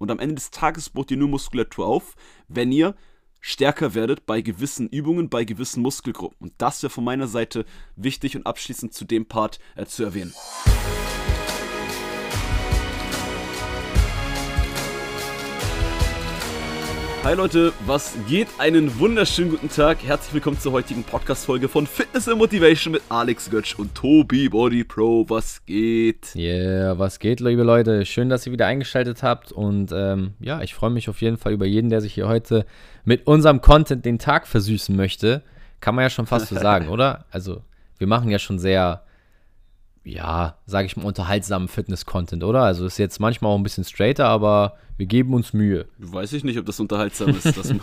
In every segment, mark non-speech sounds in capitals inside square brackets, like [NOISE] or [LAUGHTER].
Und am Ende des Tages baut ihr nur Muskulatur auf, wenn ihr stärker werdet bei gewissen Übungen, bei gewissen Muskelgruppen. Und das wäre von meiner Seite wichtig und abschließend zu dem Part äh, zu erwähnen. Hi Leute, was geht? Einen wunderschönen guten Tag. Herzlich willkommen zur heutigen Podcast-Folge von Fitness and Motivation mit Alex Götsch und Tobi Body Pro. Was geht? Yeah, was geht, liebe Leute? Schön, dass ihr wieder eingeschaltet habt. Und ähm, ja, ich freue mich auf jeden Fall über jeden, der sich hier heute mit unserem Content den Tag versüßen möchte. Kann man ja schon fast so [LAUGHS] sagen, oder? Also, wir machen ja schon sehr ja, sage ich mal, unterhaltsamen Fitness-Content, oder? Also ist jetzt manchmal auch ein bisschen straighter, aber wir geben uns Mühe. Weiß ich nicht, ob das unterhaltsam ist. [LAUGHS]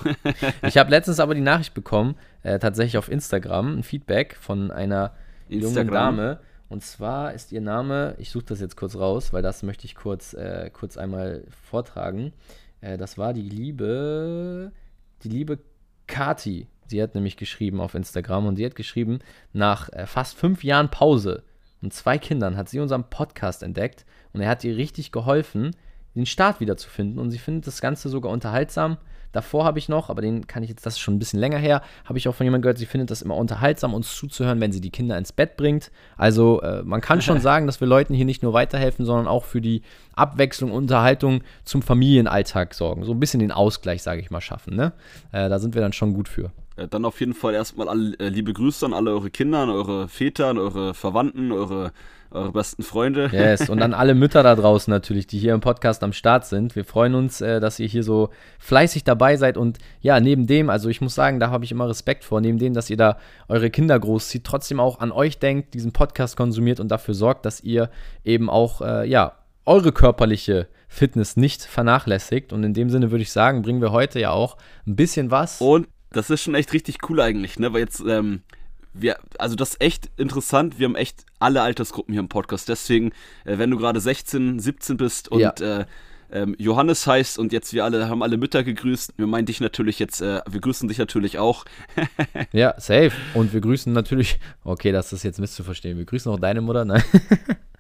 ich habe letztens aber die Nachricht bekommen, äh, tatsächlich auf Instagram, ein Feedback von einer Instagram. jungen Dame. Und zwar ist ihr Name, ich suche das jetzt kurz raus, weil das möchte ich kurz, äh, kurz einmal vortragen. Äh, das war die liebe, die liebe Kati. Sie hat nämlich geschrieben auf Instagram und sie hat geschrieben, nach äh, fast fünf Jahren Pause und zwei Kindern hat sie unseren Podcast entdeckt und er hat ihr richtig geholfen, den Start wiederzufinden und sie findet das Ganze sogar unterhaltsam. Davor habe ich noch, aber den kann ich jetzt, das ist schon ein bisschen länger her, habe ich auch von jemandem gehört, sie findet das immer unterhaltsam, uns zuzuhören, wenn sie die Kinder ins Bett bringt. Also äh, man kann schon [LAUGHS] sagen, dass wir Leuten hier nicht nur weiterhelfen, sondern auch für die Abwechslung, Unterhaltung zum Familienalltag sorgen. So ein bisschen den Ausgleich, sage ich mal, schaffen. Ne? Äh, da sind wir dann schon gut für. Äh, dann auf jeden Fall erstmal alle, äh, liebe Grüße an alle eure Kinder, an eure Väter, an eure Verwandten, eure, eure besten Freunde. Yes, und an alle Mütter da draußen natürlich, die hier im Podcast am Start sind. Wir freuen uns, äh, dass ihr hier so fleißig dabei seid und ja, neben dem, also ich muss sagen, da habe ich immer Respekt vor, neben dem, dass ihr da eure Kinder großzieht, trotzdem auch an euch denkt, diesen Podcast konsumiert und dafür sorgt, dass ihr eben auch, äh, ja, eure körperliche Fitness nicht vernachlässigt. Und in dem Sinne würde ich sagen, bringen wir heute ja auch ein bisschen was. Und das ist schon echt richtig cool eigentlich, ne? Weil jetzt, ähm, wir, also das ist echt interessant. Wir haben echt alle Altersgruppen hier im Podcast. Deswegen, äh, wenn du gerade 16, 17 bist und ja. äh, ähm, Johannes heißt und jetzt wir alle haben alle Mütter gegrüßt. Wir meinen dich natürlich jetzt, äh, wir grüßen dich natürlich auch. [LAUGHS] ja, safe. Und wir grüßen natürlich, okay, das ist jetzt misszuverstehen. Wir grüßen auch deine Mutter, nein. [LAUGHS]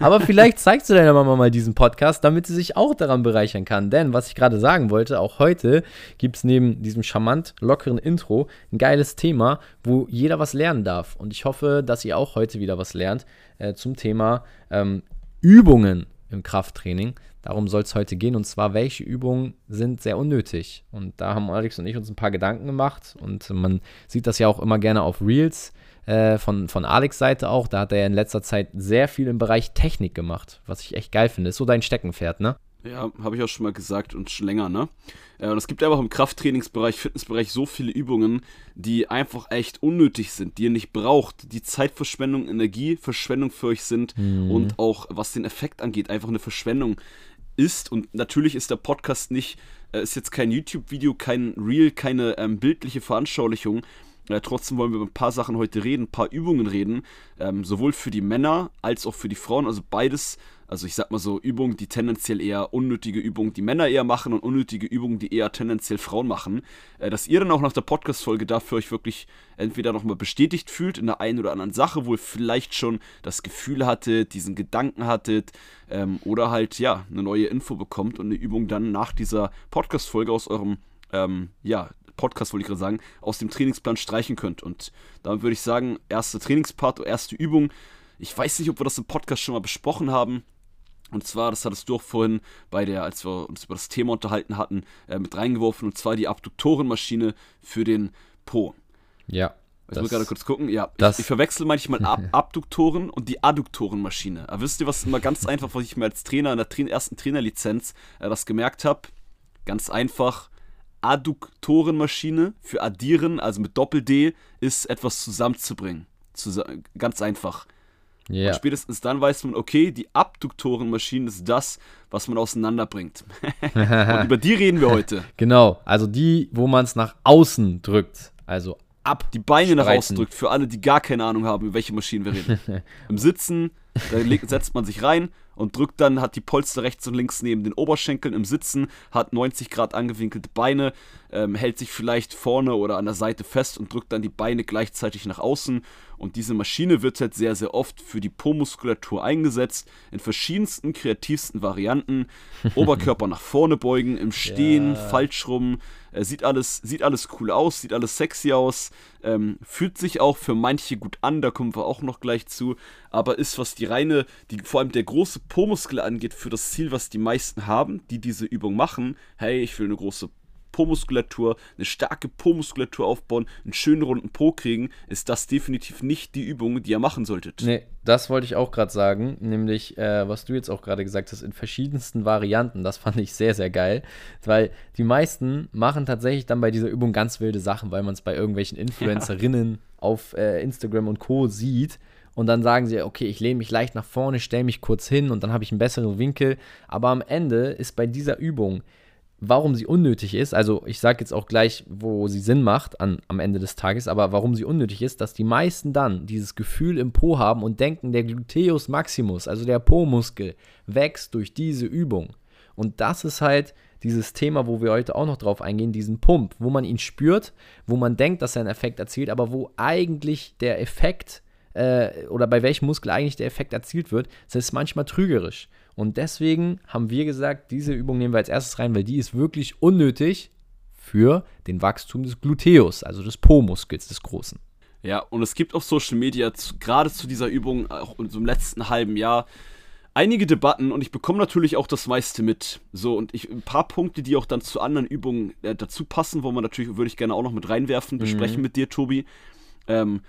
Aber vielleicht zeigst du deiner Mama mal diesen Podcast, damit sie sich auch daran bereichern kann. Denn, was ich gerade sagen wollte, auch heute gibt es neben diesem charmant lockeren Intro ein geiles Thema, wo jeder was lernen darf. Und ich hoffe, dass ihr auch heute wieder was lernt äh, zum Thema ähm, Übungen im Krafttraining. Darum soll es heute gehen. Und zwar, welche Übungen sind sehr unnötig. Und da haben Alex und ich uns ein paar Gedanken gemacht. Und man sieht das ja auch immer gerne auf Reels äh, von, von Alex Seite auch. Da hat er in letzter Zeit sehr viel im Bereich Technik gemacht, was ich echt geil finde. Ist so dein Steckenpferd, ne? Ja, habe ich auch schon mal gesagt und schon länger, ne? Äh, und es gibt einfach im Krafttrainingsbereich, Fitnessbereich so viele Übungen, die einfach echt unnötig sind, die ihr nicht braucht, die Zeitverschwendung, Energieverschwendung für euch sind mhm. und auch was den Effekt angeht, einfach eine Verschwendung ist. Und natürlich ist der Podcast nicht, äh, ist jetzt kein YouTube-Video, kein Reel, keine ähm, bildliche Veranschaulichung. Äh, trotzdem wollen wir über ein paar Sachen heute reden, ein paar Übungen reden, ähm, sowohl für die Männer als auch für die Frauen. Also beides, also ich sag mal so, Übungen, die tendenziell eher unnötige Übungen, die Männer eher machen und unnötige Übungen, die eher tendenziell Frauen machen. Äh, dass ihr dann auch nach der Podcast-Folge dafür euch wirklich entweder nochmal bestätigt fühlt in der einen oder anderen Sache, wo ihr vielleicht schon das Gefühl hattet, diesen Gedanken hattet, ähm, oder halt, ja, eine neue Info bekommt und eine Übung dann nach dieser Podcast-Folge aus eurem ähm, ja, Podcast, wollte ich gerade sagen, aus dem Trainingsplan streichen könnt. Und damit würde ich sagen, erste Trainingspart, erste Übung. Ich weiß nicht, ob wir das im Podcast schon mal besprochen haben. Und zwar, das hattest du auch vorhin bei der, als wir uns über das Thema unterhalten hatten, äh, mit reingeworfen. Und zwar die Abduktorenmaschine für den Po. Ja. Ich muss gerade kurz gucken. Ja, ich, ich, verwechsel manchmal Ab [LAUGHS] Abduktoren und die Adduktorenmaschine. Aber wisst ihr, was immer ganz [LAUGHS] einfach, was ich mir als Trainer in der Tra ersten Trainerlizenz äh, das gemerkt habe? Ganz einfach Adduktorenmaschine für addieren, also mit Doppel-D, ist etwas zusammenzubringen. Zus ganz einfach. Yeah. Und spätestens dann weiß man, okay, die Abduktorenmaschine ist das, was man auseinanderbringt. [LAUGHS] Und über die reden wir heute. [LAUGHS] Genau, also die, wo man es nach außen drückt. Also ab. Die Beine nach außen drückt, für alle, die gar keine Ahnung haben, über welche Maschinen wir reden. [LAUGHS] Im Sitzen, da setzt man sich rein und drückt dann, hat die Polster rechts und links neben den Oberschenkeln im Sitzen, hat 90 Grad angewinkelte Beine, ähm, hält sich vielleicht vorne oder an der Seite fest und drückt dann die Beine gleichzeitig nach außen Und diese Maschine wird halt sehr, sehr oft für die Po-Muskulatur eingesetzt, in verschiedensten, kreativsten Varianten. [LAUGHS] Oberkörper nach vorne beugen, im Stehen, ja. falsch rum. Äh, sieht, alles, sieht alles cool aus, sieht alles sexy aus, ähm, fühlt sich auch für manche gut an, da kommen wir auch noch gleich zu, aber ist, was die reine, die, vor allem der große Po-Muskel angeht, für das Ziel, was die meisten haben, die diese Übung machen, hey, ich will eine große Po-Muskulatur, eine starke Po-Muskulatur aufbauen, einen schönen runden Po kriegen, ist das definitiv nicht die Übung, die ihr machen solltet. Nee, das wollte ich auch gerade sagen, nämlich, äh, was du jetzt auch gerade gesagt hast, in verschiedensten Varianten. Das fand ich sehr, sehr geil, weil die meisten machen tatsächlich dann bei dieser Übung ganz wilde Sachen, weil man es bei irgendwelchen [LAUGHS] Influencerinnen ja. auf äh, Instagram und Co. sieht. Und dann sagen sie, okay, ich lehne mich leicht nach vorne, stelle mich kurz hin und dann habe ich einen besseren Winkel. Aber am Ende ist bei dieser Übung warum sie unnötig ist, also ich sage jetzt auch gleich, wo sie Sinn macht an, am Ende des Tages, aber warum sie unnötig ist, dass die meisten dann dieses Gefühl im Po haben und denken, der Gluteus maximus, also der Po-Muskel, wächst durch diese Übung. Und das ist halt dieses Thema, wo wir heute auch noch drauf eingehen, diesen Pump, wo man ihn spürt, wo man denkt, dass er einen Effekt erzielt, aber wo eigentlich der Effekt äh, oder bei welchem Muskel eigentlich der Effekt erzielt wird, das ist manchmal trügerisch. Und deswegen haben wir gesagt, diese Übung nehmen wir als erstes rein, weil die ist wirklich unnötig für den Wachstum des Gluteus, also des Po-Muskels, des Großen. Ja, und es gibt auf Social Media gerade zu dieser Übung, auch in so im letzten halben Jahr, einige Debatten und ich bekomme natürlich auch das meiste mit. So, und ich, ein paar Punkte, die auch dann zu anderen Übungen äh, dazu passen, wo man natürlich, würde ich gerne auch noch mit reinwerfen, besprechen mhm. mit dir, Tobi. Ähm,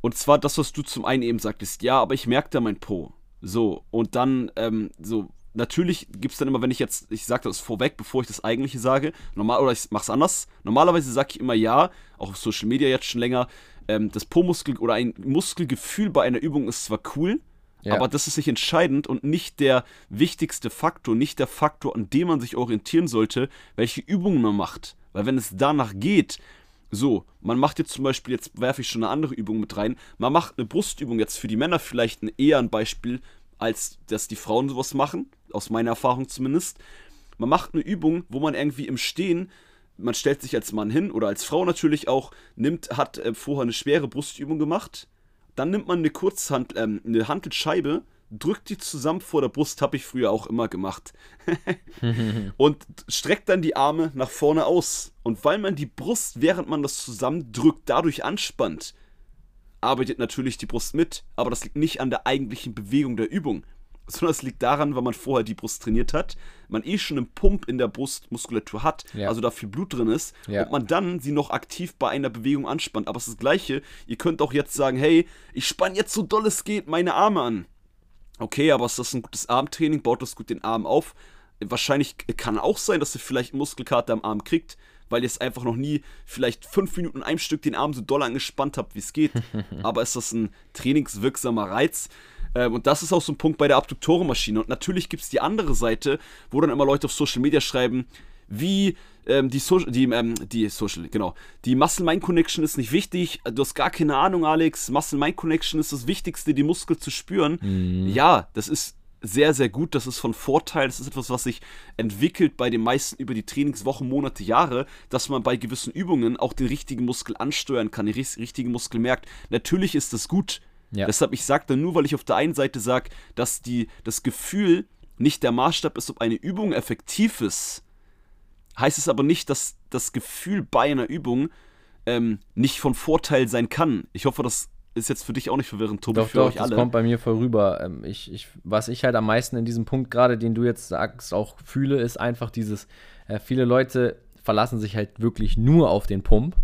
und zwar das, was du zum einen eben sagtest, ja, aber ich merke da mein Po. So, und dann, ähm, so, natürlich gibt es dann immer, wenn ich jetzt, ich sage das vorweg, bevor ich das eigentliche sage, normal, oder ich mache es anders. Normalerweise sage ich immer ja, auch auf Social Media jetzt schon länger, ähm, das Po-Muskel oder ein Muskelgefühl bei einer Übung ist zwar cool, ja. aber das ist nicht entscheidend und nicht der wichtigste Faktor, nicht der Faktor, an dem man sich orientieren sollte, welche Übungen man macht. Weil wenn es danach geht, so, man macht jetzt zum Beispiel, jetzt werfe ich schon eine andere Übung mit rein, man macht eine Brustübung jetzt für die Männer vielleicht ein, eher ein Beispiel, als dass die Frauen sowas machen, aus meiner Erfahrung zumindest. Man macht eine Übung, wo man irgendwie im Stehen, man stellt sich als Mann hin oder als Frau natürlich auch, nimmt, hat äh, vorher eine schwere Brustübung gemacht, dann nimmt man eine Kurzhand, ähm, eine Hantelscheibe, drückt die zusammen vor der Brust, habe ich früher auch immer gemacht. [LAUGHS] und streckt dann die Arme nach vorne aus. Und weil man die Brust, während man das zusammendrückt, dadurch anspannt, arbeitet natürlich die Brust mit. Aber das liegt nicht an der eigentlichen Bewegung der Übung, sondern es liegt daran, weil man vorher die Brust trainiert hat, man eh schon einen Pump in der Brustmuskulatur hat, ja. also da viel Blut drin ist, ja. und man dann sie noch aktiv bei einer Bewegung anspannt. Aber es ist das Gleiche, ihr könnt auch jetzt sagen, hey, ich spanne jetzt so doll es geht meine Arme an. Okay, aber ist das ein gutes Armtraining? Baut das gut den Arm auf? Wahrscheinlich kann auch sein, dass ihr vielleicht Muskelkater am Arm kriegt, weil ihr es einfach noch nie vielleicht fünf Minuten in einem Stück den Arm so doll angespannt habt, wie es geht. [LAUGHS] aber ist das ein trainingswirksamer Reiz? Ähm, und das ist auch so ein Punkt bei der Abduktorenmaschine. Und natürlich gibt es die andere Seite, wo dann immer Leute auf Social Media schreiben, wie ähm, die, so die, ähm, die Social, genau. Die Muscle-Mind-Connection ist nicht wichtig. Du hast gar keine Ahnung, Alex. Muscle-Mind-Connection ist das Wichtigste, die Muskel zu spüren. Mhm. Ja, das ist sehr, sehr gut. Das ist von Vorteil. Das ist etwas, was sich entwickelt bei den meisten über die Trainingswochen, Monate, Jahre, dass man bei gewissen Übungen auch den richtigen Muskel ansteuern kann, den richtigen Muskel merkt. Natürlich ist das gut. Ja. Deshalb, ich sage dann nur, weil ich auf der einen Seite sage, dass die, das Gefühl nicht der Maßstab ist, ob eine Übung effektiv ist, heißt es aber nicht, dass das Gefühl bei einer Übung ähm, nicht von Vorteil sein kann. Ich hoffe, das ist jetzt für dich auch nicht verwirrend, Tobi, doch, für doch, euch alle. Das kommt bei mir vorüber. Ähm, ich, ich, was ich halt am meisten in diesem Punkt gerade, den du jetzt sagst, auch fühle, ist einfach dieses, äh, viele Leute verlassen sich halt wirklich nur auf den Pump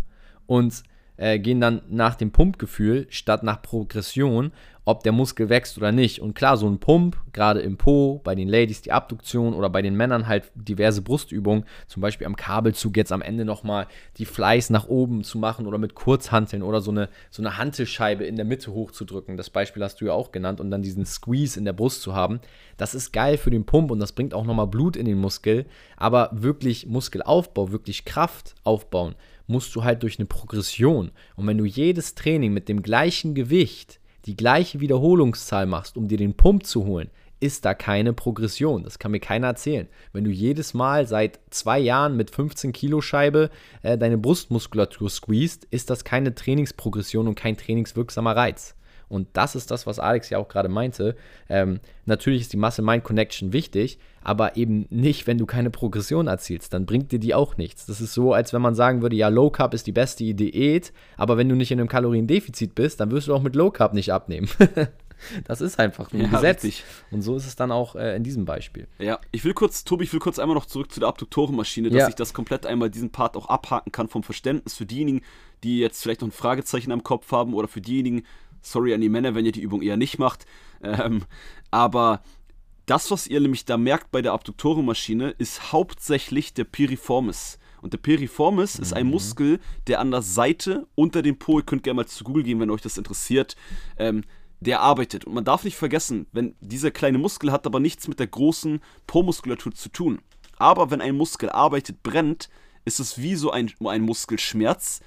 und äh, gehen dann nach dem Pumpgefühl statt nach Progression, ob der Muskel wächst oder nicht. Und klar, so ein Pump, gerade im Po, bei den Ladies die Abduktion oder bei den Männern halt diverse Brustübungen, zum Beispiel am Kabelzug jetzt am Ende nochmal die Fleiß nach oben zu machen oder mit Kurzhanteln oder so eine, so eine Hantelscheibe in der Mitte hochzudrücken. Das Beispiel hast du ja auch genannt und dann diesen Squeeze in der Brust zu haben. Das ist geil für den Pump und das bringt auch nochmal Blut in den Muskel, aber wirklich Muskelaufbau, wirklich Kraft aufbauen musst du halt durch eine Progression. Und wenn du jedes Training mit dem gleichen Gewicht, die gleiche Wiederholungszahl machst, um dir den Pump zu holen, ist da keine Progression. Das kann mir keiner erzählen. Wenn du jedes Mal seit zwei Jahren mit 15 Kilo Scheibe äh, deine Brustmuskulatur squeezed, ist das keine Trainingsprogression und kein trainingswirksamer Reiz. Und das ist das, was Alex ja auch gerade meinte. Ähm, natürlich ist die Muscle-Mind-Connection wichtig, aber eben nicht, wenn du keine Progression erzielst. Dann bringt dir die auch nichts. Das ist so, als wenn man sagen würde, ja, Low Carb ist die beste Diät, aber wenn du nicht in einem Kaloriendefizit bist, dann wirst du auch mit Low Carb nicht abnehmen. [LAUGHS] Das ist einfach ein ja, Gesetz. Richtig. Und so ist es dann auch äh, in diesem Beispiel. Ja, ich will kurz, Tobi, ich will kurz einmal noch zurück zu der Abduktorenmaschine, dass ja. ich das komplett einmal diesen Part auch abhaken kann vom Verständnis für diejenigen, die jetzt vielleicht noch ein Fragezeichen am Kopf haben oder für diejenigen, sorry an die Männer, wenn ihr die Übung eher nicht macht. Ähm, aber das, was ihr nämlich da merkt bei der Abduktorenmaschine, ist hauptsächlich der Piriformis. Und der Piriformis mhm. ist ein mhm. Muskel, der an der Seite unter dem Po, ihr könnt gerne mal zu Google gehen, wenn euch das interessiert, ähm, der arbeitet. Und man darf nicht vergessen, wenn dieser kleine Muskel hat aber nichts mit der großen Po-Muskulatur zu tun. Aber wenn ein Muskel arbeitet, brennt, ist es wie so ein, ein Muskelschmerz.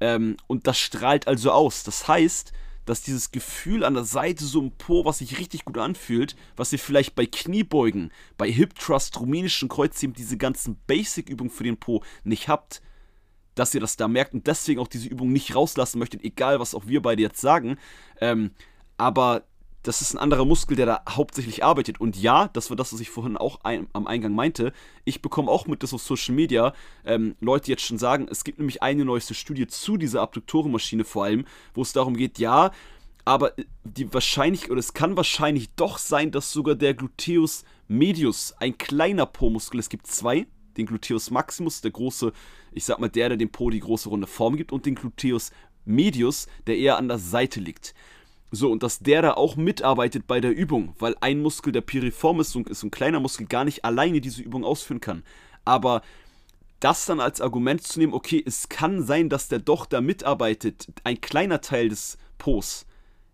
Ähm, und das strahlt also aus. Das heißt, dass dieses Gefühl an der Seite so im Po, was sich richtig gut anfühlt, was ihr vielleicht bei Kniebeugen, bei Hip Thrust, rumänischen Kreuzheben, diese ganzen Basic-Übungen für den Po nicht habt, dass ihr das da merkt und deswegen auch diese Übung nicht rauslassen möchtet, egal was auch wir beide jetzt sagen. Ähm, aber das ist ein anderer Muskel, der da hauptsächlich arbeitet. Und ja, das war das, was ich vorhin auch ein, am Eingang meinte. Ich bekomme auch mit, dass auf Social Media ähm, Leute jetzt schon sagen, es gibt nämlich eine neueste Studie zu dieser Abduktorenmaschine vor allem, wo es darum geht, ja, aber die wahrscheinlich, oder es kann wahrscheinlich doch sein, dass sogar der Gluteus medius, ein kleiner Po-Muskel, es gibt zwei, den Gluteus maximus, der große, ich sag mal, der, der dem Po die große runde Form gibt, und den Gluteus medius, der eher an der Seite liegt. So, und dass der da auch mitarbeitet bei der Übung, weil ein Muskel, der Piriformis, ist so ein kleiner Muskel, gar nicht alleine diese Übung ausführen kann. Aber das dann als Argument zu nehmen, okay, es kann sein, dass der doch da mitarbeitet, ein kleiner Teil des Pos,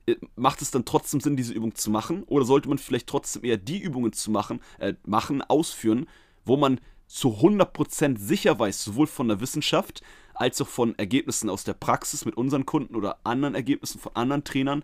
äh, macht es dann trotzdem Sinn, diese Übung zu machen? Oder sollte man vielleicht trotzdem eher die Übungen zu machen, äh, machen, ausführen, wo man zu 100% sicher weiß, sowohl von der Wissenschaft als auch von Ergebnissen aus der Praxis mit unseren Kunden oder anderen Ergebnissen von anderen Trainern,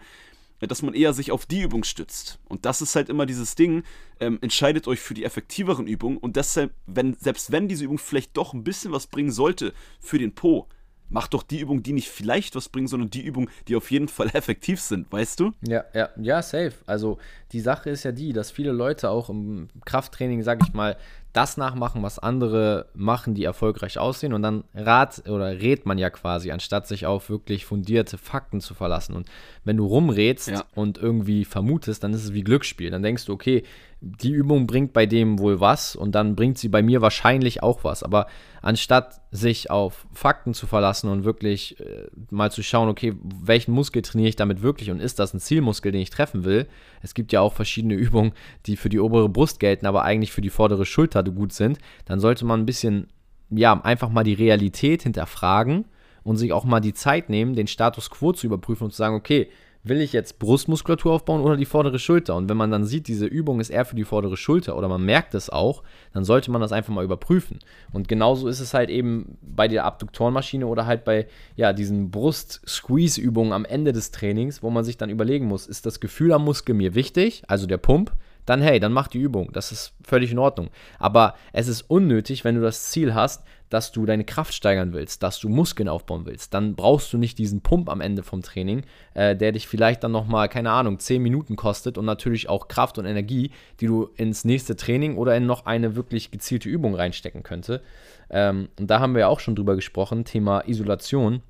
äh, dass man eher sich auf die Übung stützt. Und das ist halt immer dieses Ding, ähm, entscheidet euch für die effektiveren Übungen und deshalb, wenn, selbst wenn diese Übung vielleicht doch ein bisschen was bringen sollte für den Po, macht doch die Übung, die nicht vielleicht was bringen, sondern die Übung, die auf jeden Fall [LAUGHS] effektiv sind, weißt du? Ja, ja, ja, safe. Also die Sache ist ja die, dass viele Leute auch im Krafttraining, sag ich mal, das nachmachen, was andere machen, die erfolgreich aussehen. Und dann rat oder rät man ja quasi, anstatt sich auf wirklich fundierte Fakten zu verlassen. Und wenn du rumrätst ja. und irgendwie vermutest, dann ist es wie Glücksspiel. Dann denkst du, okay, die Übung bringt bei dem wohl was und dann bringt sie bei mir wahrscheinlich auch was. Aber anstatt sich auf Fakten zu verlassen und wirklich äh, mal zu schauen, okay, welchen Muskel trainiere ich damit wirklich und ist das ein Zielmuskel, den ich treffen will? Es gibt ja auch verschiedene [LAUGHS] Übungen, die für die obere Brust gelten, aber eigentlich für die vordere Schulter gut sind. Dann sollte man ein bisschen, ja, einfach mal die Realität hinterfragen und sich auch mal die Zeit nehmen, den Status quo zu überprüfen und zu sagen, okay, will ich jetzt Brustmuskulatur aufbauen oder die vordere Schulter? Und wenn man dann sieht, diese Übung ist eher für die vordere Schulter oder man merkt es auch, dann sollte man das einfach mal überprüfen. Und genauso ist es halt eben bei der Abduktorenmaschine oder halt bei ja, diesen Brust-Squeeze-Übungen am Ende des Trainings, wo man sich dann überlegen muss, ist das Gefühl am Muskel mir wichtig, also der Pump, dann hey, dann mach die Übung. Das ist völlig in Ordnung. Aber es ist unnötig, wenn du das Ziel hast, dass du deine Kraft steigern willst, dass du Muskeln aufbauen willst. Dann brauchst du nicht diesen Pump am Ende vom Training, äh, der dich vielleicht dann nochmal, keine Ahnung, 10 Minuten kostet und natürlich auch Kraft und Energie, die du ins nächste Training oder in noch eine wirklich gezielte Übung reinstecken könnte. Ähm, und da haben wir ja auch schon drüber gesprochen, Thema Isolation,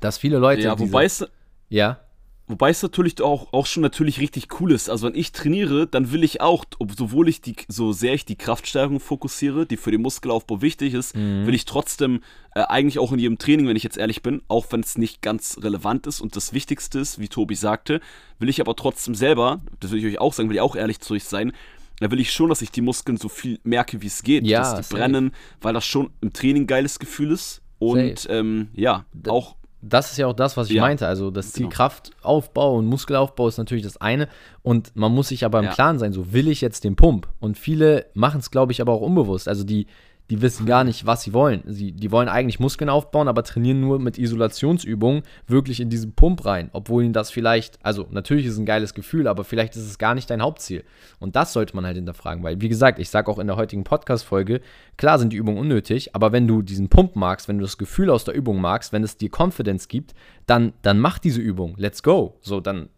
dass viele Leute. Ja, wobei es. Ja. Wobei es natürlich auch, auch schon natürlich richtig cool ist. Also wenn ich trainiere, dann will ich auch, sowohl ich die, so sehr ich die Kraftstärkung fokussiere, die für den Muskelaufbau wichtig ist, mhm. will ich trotzdem äh, eigentlich auch in jedem Training, wenn ich jetzt ehrlich bin, auch wenn es nicht ganz relevant ist und das Wichtigste ist, wie Tobi sagte, will ich aber trotzdem selber, das will ich euch auch sagen, will ich auch ehrlich zu euch sein, da will ich schon, dass ich die Muskeln so viel merke, wie es geht, ja, dass die safe. brennen, weil das schon im Training ein geiles Gefühl ist. Und ähm, ja, auch das ist ja auch das, was ich ja. meinte. Also das Ziel genau. Kraftaufbau und Muskelaufbau ist natürlich das eine. Und man muss sich aber im ja. Klaren sein, so will ich jetzt den Pump. Und viele machen es, glaube ich, aber auch unbewusst. Also die, die wissen gar nicht, was sie wollen. Sie, die wollen eigentlich Muskeln aufbauen, aber trainieren nur mit Isolationsübungen wirklich in diesen Pump rein. Obwohl ihnen das vielleicht, also natürlich ist es ein geiles Gefühl, aber vielleicht ist es gar nicht dein Hauptziel. Und das sollte man halt hinterfragen, weil, wie gesagt, ich sage auch in der heutigen Podcast-Folge, klar sind die Übungen unnötig, aber wenn du diesen Pump magst, wenn du das Gefühl aus der Übung magst, wenn es dir Confidence gibt, dann, dann mach diese Übung. Let's go. So, dann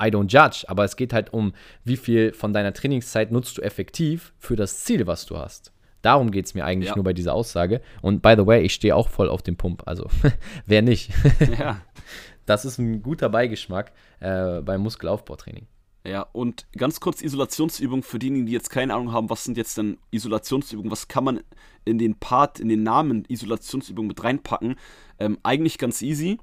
I don't judge, aber es geht halt um, wie viel von deiner Trainingszeit nutzt du effektiv für das Ziel, was du hast. Darum geht es mir eigentlich ja. nur bei dieser Aussage. Und by the way, ich stehe auch voll auf dem Pump. Also, [LAUGHS] wer nicht? ja. [LAUGHS] Das ist ein guter Beigeschmack äh, beim Muskelaufbautraining. Ja, und ganz kurz Isolationsübungen für diejenigen, die jetzt keine Ahnung haben, was sind jetzt denn Isolationsübungen? Was kann man in den Part, in den Namen Isolationsübungen mit reinpacken? Ähm, eigentlich ganz easy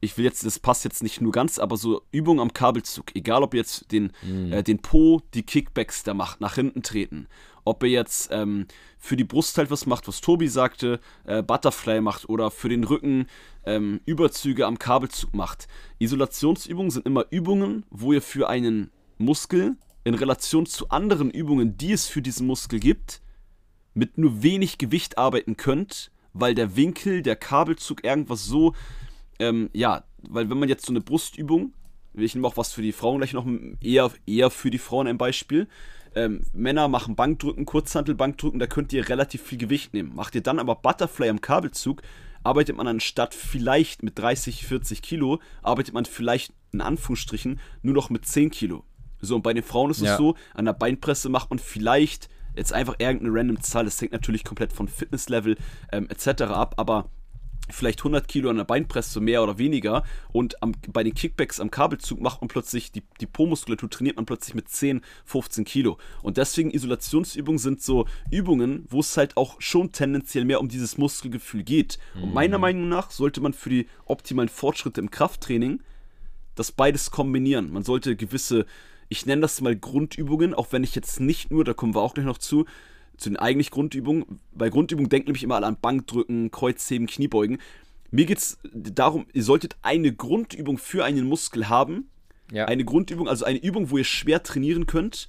ich will jetzt, das passt jetzt nicht nur ganz, aber so Übungen am Kabelzug, egal ob jetzt den, mhm. äh, den Po, die Kickbacks da macht, nach hinten treten, ob er jetzt ähm, für die Brust halt was macht, was Tobi sagte, äh, Butterfly macht oder für den Rücken ähm, Überzüge am Kabelzug macht. Isolationsübungen sind immer Übungen, wo ihr für einen Muskel in Relation zu anderen Übungen, die es für diesen Muskel gibt, mit nur wenig Gewicht arbeiten könnt, weil der Winkel, der Kabelzug irgendwas so ähm, ja, weil wenn man jetzt so eine Brustübung, ich nehme auch was für die Frauen gleich noch eher, eher für die Frauen ein Beispiel. Ähm, Männer machen Bankdrücken, Kurzhantelbankdrücken, da könnt ihr relativ viel Gewicht nehmen. Macht ihr dann aber Butterfly am Kabelzug, arbeitet man anstatt vielleicht mit 30, 40 Kilo, arbeitet man vielleicht in Anführungsstrichen nur noch mit 10 Kilo. So, und bei den Frauen ist ja. es so, an der Beinpresse macht man vielleicht jetzt einfach irgendeine random Zahl, das hängt natürlich komplett von Fitnesslevel ähm, etc. ab, aber vielleicht 100 Kilo an der Beinpresse mehr oder weniger und am, bei den Kickbacks am Kabelzug macht man plötzlich die, die Po-Muskulatur, trainiert man plötzlich mit 10, 15 Kilo. Und deswegen Isolationsübungen sind so Übungen, wo es halt auch schon tendenziell mehr um dieses Muskelgefühl geht. Mhm. Und meiner Meinung nach sollte man für die optimalen Fortschritte im Krafttraining das beides kombinieren. Man sollte gewisse, ich nenne das mal Grundübungen, auch wenn ich jetzt nicht nur, da kommen wir auch gleich noch zu, zu den eigentlich Grundübungen. Bei Grundübungen denken nämlich immer alle an Bankdrücken, Kreuzheben, Kniebeugen. Mir geht es darum, ihr solltet eine Grundübung für einen Muskel haben. Ja. Eine Grundübung, also eine Übung, wo ihr schwer trainieren könnt.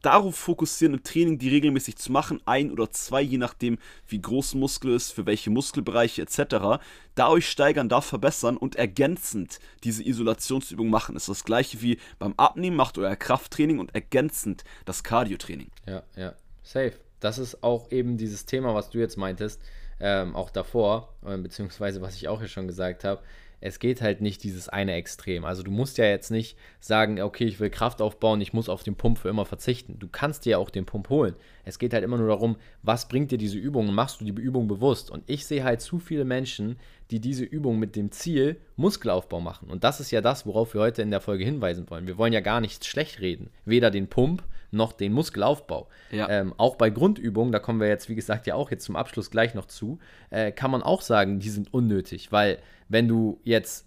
Darauf fokussieren im Training, die regelmäßig zu machen, ein oder zwei, je nachdem, wie groß Muskel ist, für welche Muskelbereiche etc. Da euch steigern, da verbessern und ergänzend diese Isolationsübung machen. Das ist das gleiche wie beim Abnehmen, macht euer Krafttraining und ergänzend das Cardio-Training. Ja, ja, safe das ist auch eben dieses Thema, was du jetzt meintest, ähm, auch davor, äh, beziehungsweise was ich auch hier schon gesagt habe. Es geht halt nicht dieses eine Extrem. Also du musst ja jetzt nicht sagen, okay, ich will Kraft aufbauen, ich muss auf den Pump für immer verzichten. Du kannst dir ja auch den Pump holen. Es geht halt immer nur darum, was bringt dir diese Übung und machst du die Übung bewusst. Und ich sehe halt zu viele Menschen, die diese Übung mit dem Ziel Muskelaufbau machen. Und das ist ja das, worauf wir heute in der Folge hinweisen wollen. Wir wollen ja gar nichts schlecht reden. Weder den Pump noch den Muskelaufbau. Ja. Ähm, auch bei Grundübungen, da kommen wir jetzt, wie gesagt, ja auch jetzt zum Abschluss gleich noch zu, äh, kann man auch sagen, die sind unnötig, weil wenn du jetzt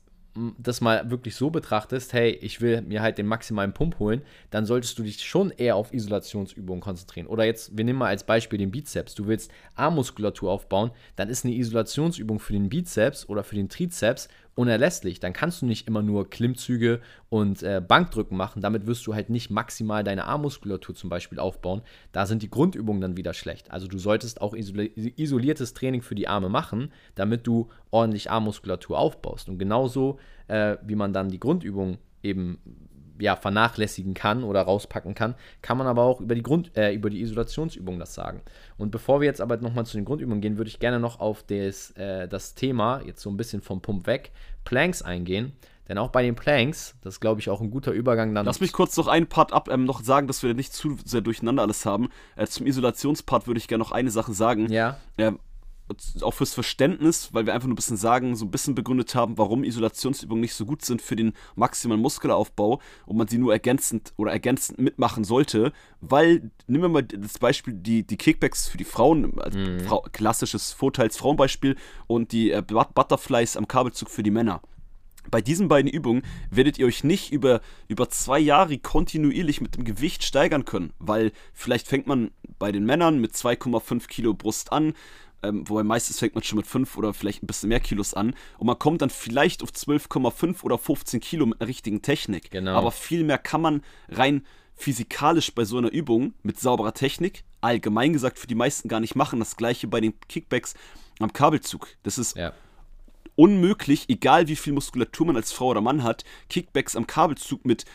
das mal wirklich so betrachtest, hey, ich will mir halt den maximalen Pump holen, dann solltest du dich schon eher auf Isolationsübungen konzentrieren. Oder jetzt, wir nehmen mal als Beispiel den Bizeps. Du willst Armmuskulatur aufbauen, dann ist eine Isolationsübung für den Bizeps oder für den Trizeps unerlässlich. Dann kannst du nicht immer nur Klimmzüge und äh, Bankdrücken machen. Damit wirst du halt nicht maximal deine Armmuskulatur zum Beispiel aufbauen. Da sind die Grundübungen dann wieder schlecht. Also du solltest auch isoliertes Training für die Arme machen, damit du ordentlich Armmuskulatur aufbaust. Und genauso äh, wie man dann die Grundübungen eben ja, vernachlässigen kann oder rauspacken kann, kann man aber auch über die, Grund, äh, über die Isolationsübung das sagen. Und bevor wir jetzt aber nochmal zu den Grundübungen gehen, würde ich gerne noch auf des, äh, das Thema, jetzt so ein bisschen vom Pump weg, Planks eingehen. Denn auch bei den Planks, das ist glaube ich auch ein guter Übergang dann. Lass mich kurz noch einen Part ab, ähm, noch sagen, dass wir nicht zu sehr durcheinander alles haben. Äh, zum Isolationspart würde ich gerne noch eine Sache sagen. Ja. Äh, auch fürs Verständnis, weil wir einfach nur ein bisschen sagen, so ein bisschen begründet haben, warum Isolationsübungen nicht so gut sind für den maximalen Muskelaufbau und man sie nur ergänzend oder ergänzend mitmachen sollte, weil, nehmen wir mal das Beispiel, die, die Kickbacks für die Frauen, also mhm. Frau, klassisches Vorteils-Frauenbeispiel und die äh, Butterflies am Kabelzug für die Männer. Bei diesen beiden Übungen werdet ihr euch nicht über, über zwei Jahre kontinuierlich mit dem Gewicht steigern können, weil vielleicht fängt man bei den Männern mit 2,5 Kilo Brust an, ähm, wobei meistens fängt man schon mit 5 oder vielleicht ein bisschen mehr Kilos an und man kommt dann vielleicht auf 12,5 oder 15 Kilo mit einer richtigen Technik. Genau. Aber viel mehr kann man rein physikalisch bei so einer Übung mit sauberer Technik, allgemein gesagt für die meisten gar nicht machen. Das gleiche bei den Kickbacks am Kabelzug. Das ist ja. unmöglich, egal wie viel Muskulatur man als Frau oder Mann hat, Kickbacks am Kabelzug mit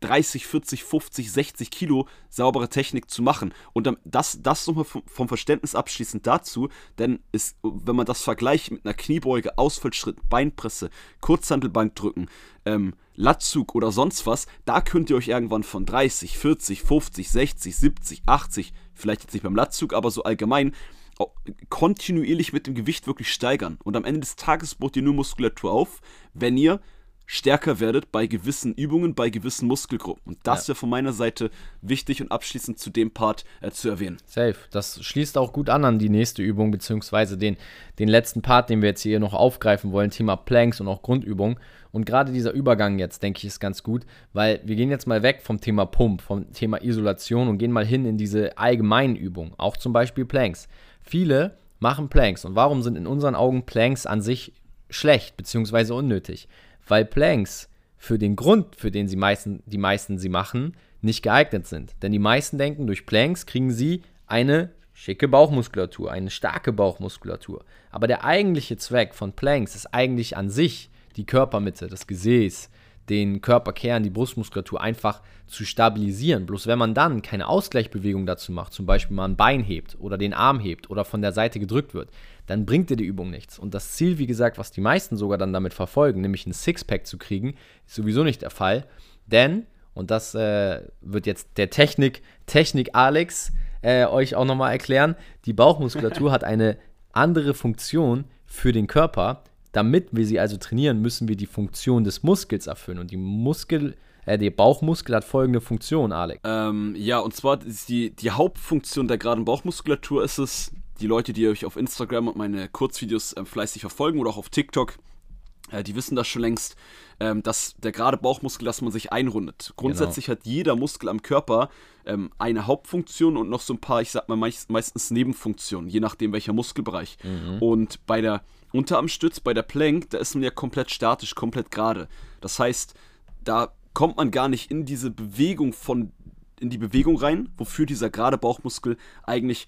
30, 40, 50, 60 Kilo saubere Technik zu machen. Und das, das nochmal vom Verständnis abschließend dazu, denn ist, wenn man das vergleicht mit einer Kniebeuge, Ausfallschritt, Beinpresse, Kurzhantelbankdrücken, ähm, Latzug oder sonst was, da könnt ihr euch irgendwann von 30, 40, 50, 60, 70, 80, vielleicht jetzt nicht beim Latzug, aber so allgemein, kontinuierlich mit dem Gewicht wirklich steigern. Und am Ende des Tages baut ihr nur Muskulatur auf, wenn ihr stärker werdet bei gewissen Übungen, bei gewissen Muskelgruppen. Und das ja. wäre von meiner Seite wichtig und abschließend zu dem Part äh, zu erwähnen. Safe. Das schließt auch gut an an die nächste Übung, beziehungsweise den, den letzten Part, den wir jetzt hier noch aufgreifen wollen, Thema Planks und auch Grundübung. Und gerade dieser Übergang jetzt, denke ich, ist ganz gut, weil wir gehen jetzt mal weg vom Thema Pump, vom Thema Isolation und gehen mal hin in diese allgemeinen Übungen, auch zum Beispiel Planks. Viele machen Planks. Und warum sind in unseren Augen Planks an sich schlecht, beziehungsweise unnötig? Weil Planks für den Grund, für den sie meisten, die meisten sie machen, nicht geeignet sind. Denn die meisten denken, durch Planks kriegen sie eine schicke Bauchmuskulatur, eine starke Bauchmuskulatur. Aber der eigentliche Zweck von Planks ist eigentlich an sich die Körpermitte, das Gesäß, den Körperkern, die Brustmuskulatur einfach zu stabilisieren. Bloß wenn man dann keine Ausgleichsbewegung dazu macht, zum Beispiel mal ein Bein hebt oder den Arm hebt oder von der Seite gedrückt wird, dann bringt dir die Übung nichts. Und das Ziel, wie gesagt, was die meisten sogar dann damit verfolgen, nämlich ein Sixpack zu kriegen, ist sowieso nicht der Fall. Denn, und das äh, wird jetzt der Technik, Technik Alex äh, euch auch nochmal erklären, die Bauchmuskulatur hat eine andere Funktion für den Körper, damit wir sie also trainieren, müssen wir die Funktion des Muskels erfüllen. Und die Muskel, äh, der Bauchmuskel hat folgende Funktion, Alex. Ähm, ja, und zwar ist die, die Hauptfunktion der geraden Bauchmuskulatur ist es, die Leute, die euch auf Instagram und meine Kurzvideos äh, fleißig verfolgen oder auch auf TikTok, äh, die wissen das schon längst, ähm, dass der gerade Bauchmuskel, dass man sich einrundet. Grundsätzlich genau. hat jeder Muskel am Körper ähm, eine Hauptfunktion und noch so ein paar, ich sag mal meist, meistens Nebenfunktionen, je nachdem welcher Muskelbereich. Mhm. Und bei der Unterarmstütz, bei der Plank, da ist man ja komplett statisch, komplett gerade. Das heißt, da kommt man gar nicht in diese Bewegung von, in die Bewegung rein, wofür dieser gerade Bauchmuskel eigentlich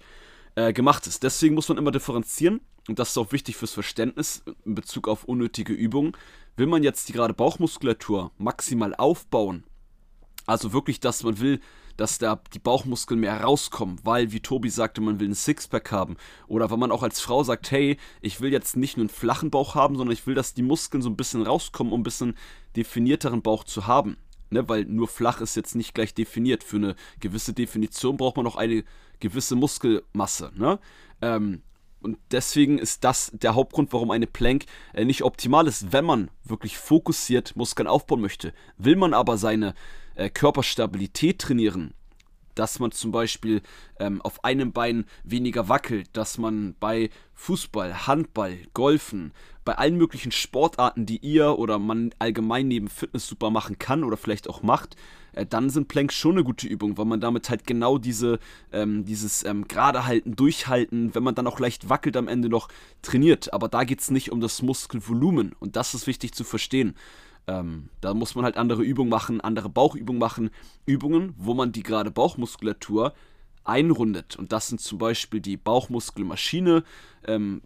äh, gemacht ist. Deswegen muss man immer differenzieren und das ist auch wichtig fürs Verständnis in Bezug auf unnötige Übungen. Will man jetzt die gerade Bauchmuskulatur maximal aufbauen, also wirklich, dass man will, dass da die Bauchmuskeln mehr rauskommen, weil, wie Tobi sagte, man will ein Sixpack haben. Oder wenn man auch als Frau sagt, hey, ich will jetzt nicht nur einen flachen Bauch haben, sondern ich will, dass die Muskeln so ein bisschen rauskommen, um ein bisschen definierteren Bauch zu haben. Ne, weil nur flach ist jetzt nicht gleich definiert. Für eine gewisse Definition braucht man auch eine gewisse Muskelmasse. Ne? Ähm, und deswegen ist das der Hauptgrund, warum eine Plank äh, nicht optimal ist, wenn man wirklich fokussiert Muskeln aufbauen möchte. Will man aber seine äh, Körperstabilität trainieren, dass man zum Beispiel ähm, auf einem Bein weniger wackelt, dass man bei Fußball, Handball, Golfen, bei allen möglichen Sportarten, die ihr oder man allgemein neben Fitness super machen kann oder vielleicht auch macht, äh, dann sind Planks schon eine gute Übung, weil man damit halt genau diese, ähm, dieses ähm, gerade halten, durchhalten, wenn man dann auch leicht wackelt am Ende noch trainiert. Aber da geht es nicht um das Muskelvolumen und das ist wichtig zu verstehen. Ähm, da muss man halt andere Übungen machen, andere Bauchübungen machen. Übungen, wo man die gerade Bauchmuskulatur einrundet. Und das sind zum Beispiel die Bauchmuskelmaschine, ähm,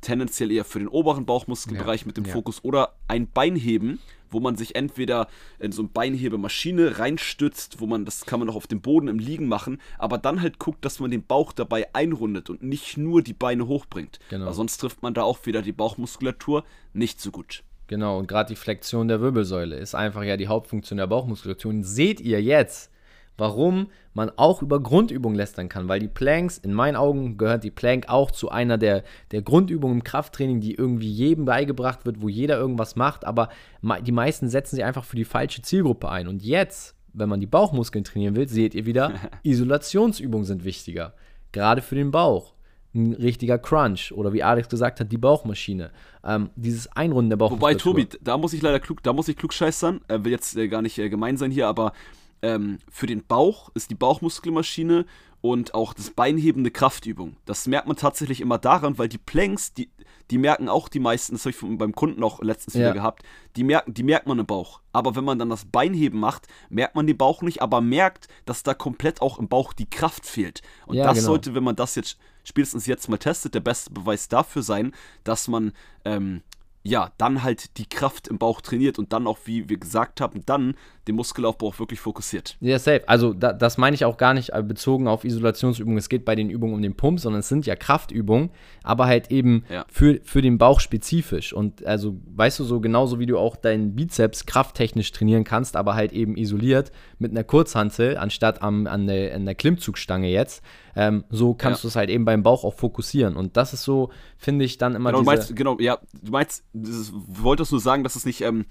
tendenziell eher für den oberen Bauchmuskelbereich ja, mit dem ja. Fokus oder ein Beinheben, wo man sich entweder in so eine Beinhebemaschine reinstützt, wo man, das kann man auch auf dem Boden im Liegen machen, aber dann halt guckt, dass man den Bauch dabei einrundet und nicht nur die Beine hochbringt. Genau. Weil sonst trifft man da auch wieder die Bauchmuskulatur nicht so gut. Genau, und gerade die Flexion der Wirbelsäule ist einfach ja die Hauptfunktion der Bauchmuskulatur. Und seht ihr jetzt, warum man auch über Grundübungen lästern kann, weil die Planks, in meinen Augen gehört die Plank auch zu einer der, der Grundübungen im Krafttraining, die irgendwie jedem beigebracht wird, wo jeder irgendwas macht, aber die meisten setzen sie einfach für die falsche Zielgruppe ein. Und jetzt, wenn man die Bauchmuskeln trainieren will, seht ihr wieder, [LAUGHS] Isolationsübungen sind wichtiger. Gerade für den Bauch ein richtiger Crunch oder wie Alex gesagt hat, die Bauchmaschine. Ähm, dieses Einrunden der Bauchmuskulatur. Wobei, Tobi, da muss ich leider klug, da muss ich klug scheißern, äh, will jetzt äh, gar nicht äh, gemein sein hier, aber ähm, für den Bauch ist die Bauchmuskelmaschine und auch das beinhebende Kraftübung. Das merkt man tatsächlich immer daran, weil die Planks, die, die merken auch die meisten, das habe ich beim Kunden auch letztens ja. wieder gehabt, die merken, die merkt man im Bauch. Aber wenn man dann das Beinheben macht, merkt man den Bauch nicht, aber merkt, dass da komplett auch im Bauch die Kraft fehlt. Und ja, das genau. sollte, wenn man das jetzt spätestens jetzt mal testet, der beste Beweis dafür sein, dass man ähm, ja, dann halt die Kraft im Bauch trainiert und dann auch, wie wir gesagt haben, dann den Muskelaufbau wirklich fokussiert. Ja, safe. Also da, das meine ich auch gar nicht äh, bezogen auf Isolationsübungen. Es geht bei den Übungen um den Pump, sondern es sind ja Kraftübungen, aber halt eben ja. für, für den Bauch spezifisch. Und also, weißt du, so genauso wie du auch deinen Bizeps krafttechnisch trainieren kannst, aber halt eben isoliert mit einer Kurzhantel anstatt am, an, der, an der Klimmzugstange jetzt, ähm, so kannst ja. du es halt eben beim Bauch auch fokussieren. Und das ist so, finde ich, dann immer genau, diese... Meinst, genau, ja, du meinst, du wolltest nur sagen, dass es nicht... Ähm,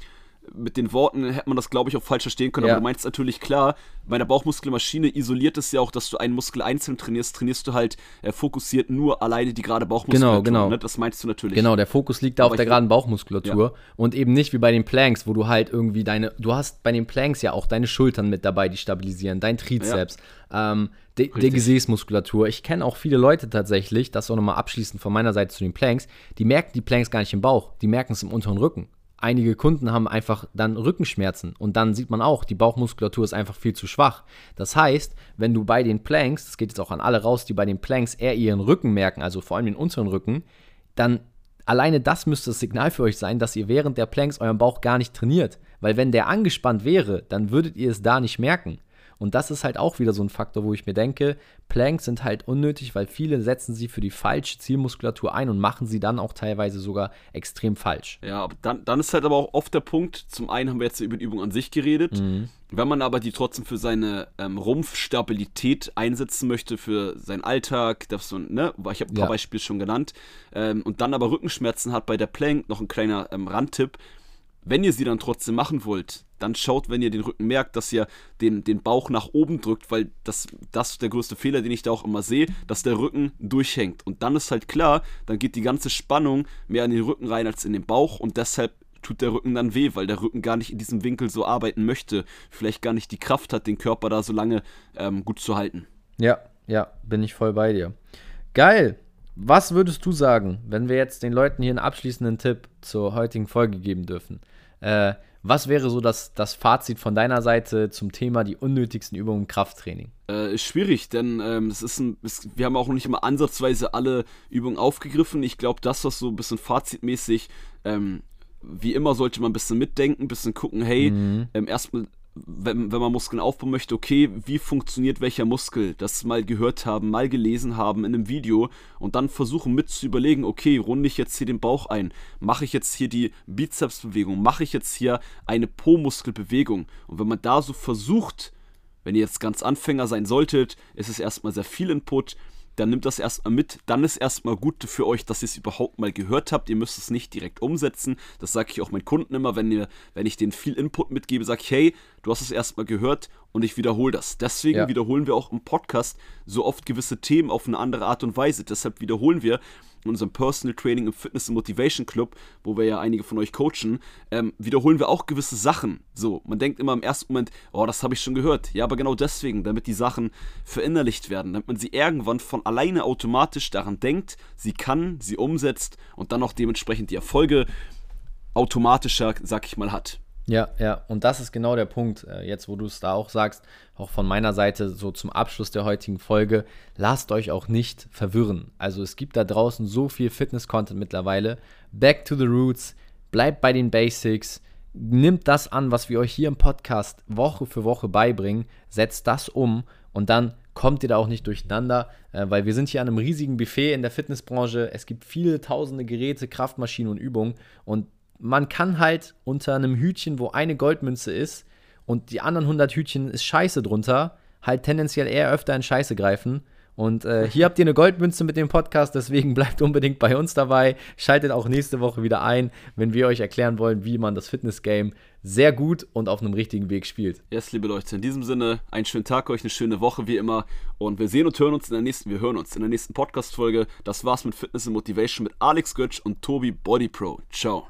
mit den Worten hätte man das, glaube ich, auch falsch verstehen können. Ja. Aber du meinst natürlich klar, bei der Bauchmuskelmaschine isoliert es ja auch, dass du einen Muskel einzeln trainierst, trainierst du halt äh, fokussiert nur alleine die gerade Bauchmuskulatur. Genau, genau. Ne? Das meinst du natürlich. Genau, der Fokus liegt da aber auf der geraden Bauchmuskulatur ja. und eben nicht wie bei den Planks, wo du halt irgendwie deine, du hast bei den Planks ja auch deine Schultern mit dabei, die stabilisieren, dein Trizeps. Ja. Ähm, der, der Gesäßmuskulatur. Ich kenne auch viele Leute tatsächlich, das auch nochmal abschließend von meiner Seite zu den Planks, die merken die Planks gar nicht im Bauch, die merken es im unteren Rücken einige Kunden haben einfach dann Rückenschmerzen und dann sieht man auch, die Bauchmuskulatur ist einfach viel zu schwach. Das heißt, wenn du bei den Planks, das geht jetzt auch an alle raus, die bei den Planks eher ihren Rücken merken, also vor allem den unteren Rücken, dann alleine das müsste das Signal für euch sein, dass ihr während der Planks euren Bauch gar nicht trainiert. Weil wenn der angespannt wäre, dann würdet ihr es da nicht merken. Und das ist halt auch wieder so ein Faktor, wo ich mir denke, Planks sind halt unnötig, weil viele setzen sie für die falsche Zielmuskulatur ein und machen sie dann auch teilweise sogar extrem falsch. Ja, aber dann, dann ist halt aber auch oft der Punkt, zum einen haben wir jetzt über die Übung an sich geredet, mhm. wenn man aber die trotzdem für seine ähm, Rumpfstabilität einsetzen möchte, für seinen Alltag, das so, ne, ich habe ein paar ja. Beispiele schon genannt, ähm, und dann aber Rückenschmerzen hat bei der Plank, noch ein kleiner ähm, Randtipp, wenn ihr sie dann trotzdem machen wollt, dann schaut, wenn ihr den Rücken merkt, dass ihr den, den Bauch nach oben drückt, weil das, das ist der größte Fehler, den ich da auch immer sehe, dass der Rücken durchhängt. Und dann ist halt klar, dann geht die ganze Spannung mehr in den Rücken rein als in den Bauch und deshalb tut der Rücken dann weh, weil der Rücken gar nicht in diesem Winkel so arbeiten möchte, vielleicht gar nicht die Kraft hat, den Körper da so lange ähm, gut zu halten. Ja, ja, bin ich voll bei dir. Geil. Was würdest du sagen, wenn wir jetzt den Leuten hier einen abschließenden Tipp zur heutigen Folge geben dürfen? Äh, was wäre so das, das Fazit von deiner Seite zum Thema die unnötigsten Übungen im Krafttraining? Äh, schwierig, denn ähm, es ist ein, es, wir haben auch nicht immer ansatzweise alle Übungen aufgegriffen. Ich glaube, das, was so ein bisschen fazitmäßig ähm, wie immer sollte man ein bisschen mitdenken, ein bisschen gucken, hey, mhm. ähm, erstmal wenn, wenn man Muskeln aufbauen möchte, okay, wie funktioniert welcher Muskel, das mal gehört haben, mal gelesen haben in einem Video und dann versuchen mit zu überlegen, okay, runde ich jetzt hier den Bauch ein, mache ich jetzt hier die Bizepsbewegung, mache ich jetzt hier eine Po-Muskelbewegung und wenn man da so versucht, wenn ihr jetzt ganz Anfänger sein solltet, ist es erstmal sehr viel Input, dann nimmt das erstmal mit. Dann ist erstmal gut für euch, dass ihr es überhaupt mal gehört habt. Ihr müsst es nicht direkt umsetzen. Das sage ich auch meinen Kunden immer, wenn, ihr, wenn ich denen viel Input mitgebe, sage ich, hey, du hast es erstmal gehört und ich wiederhole das. Deswegen ja. wiederholen wir auch im Podcast so oft gewisse Themen auf eine andere Art und Weise. Deshalb wiederholen wir, in unserem Personal Training im Fitness Motivation Club, wo wir ja einige von euch coachen, ähm, wiederholen wir auch gewisse Sachen. So, man denkt immer im ersten Moment, oh, das habe ich schon gehört. Ja, aber genau deswegen, damit die Sachen verinnerlicht werden, damit man sie irgendwann von alleine automatisch daran denkt, sie kann, sie umsetzt und dann auch dementsprechend die Erfolge automatischer, sag ich mal, hat. Ja, ja, und das ist genau der Punkt, äh, jetzt wo du es da auch sagst, auch von meiner Seite so zum Abschluss der heutigen Folge, lasst euch auch nicht verwirren. Also es gibt da draußen so viel Fitness-Content mittlerweile. Back to the roots, bleibt bei den Basics, nimmt das an, was wir euch hier im Podcast Woche für Woche beibringen, setzt das um und dann kommt ihr da auch nicht durcheinander, äh, weil wir sind hier an einem riesigen Buffet in der Fitnessbranche. Es gibt viele tausende Geräte, Kraftmaschinen und Übungen und man kann halt unter einem Hütchen, wo eine Goldmünze ist und die anderen 100 Hütchen ist Scheiße drunter, halt tendenziell eher öfter in Scheiße greifen. Und äh, hier habt ihr eine Goldmünze mit dem Podcast, deswegen [LAUGHS] bleibt unbedingt bei uns dabei. Schaltet auch nächste Woche wieder ein, wenn wir euch erklären wollen, wie man das Fitness-Game sehr gut und auf einem richtigen Weg spielt. Yes, liebe Leute, in diesem Sinne, einen schönen Tag euch, eine schöne Woche wie immer. Und wir sehen und hören uns in der nächsten, wir hören uns in der nächsten Podcast-Folge. Das war's mit Fitness und Motivation mit Alex Götsch und Tobi Body Pro. Ciao.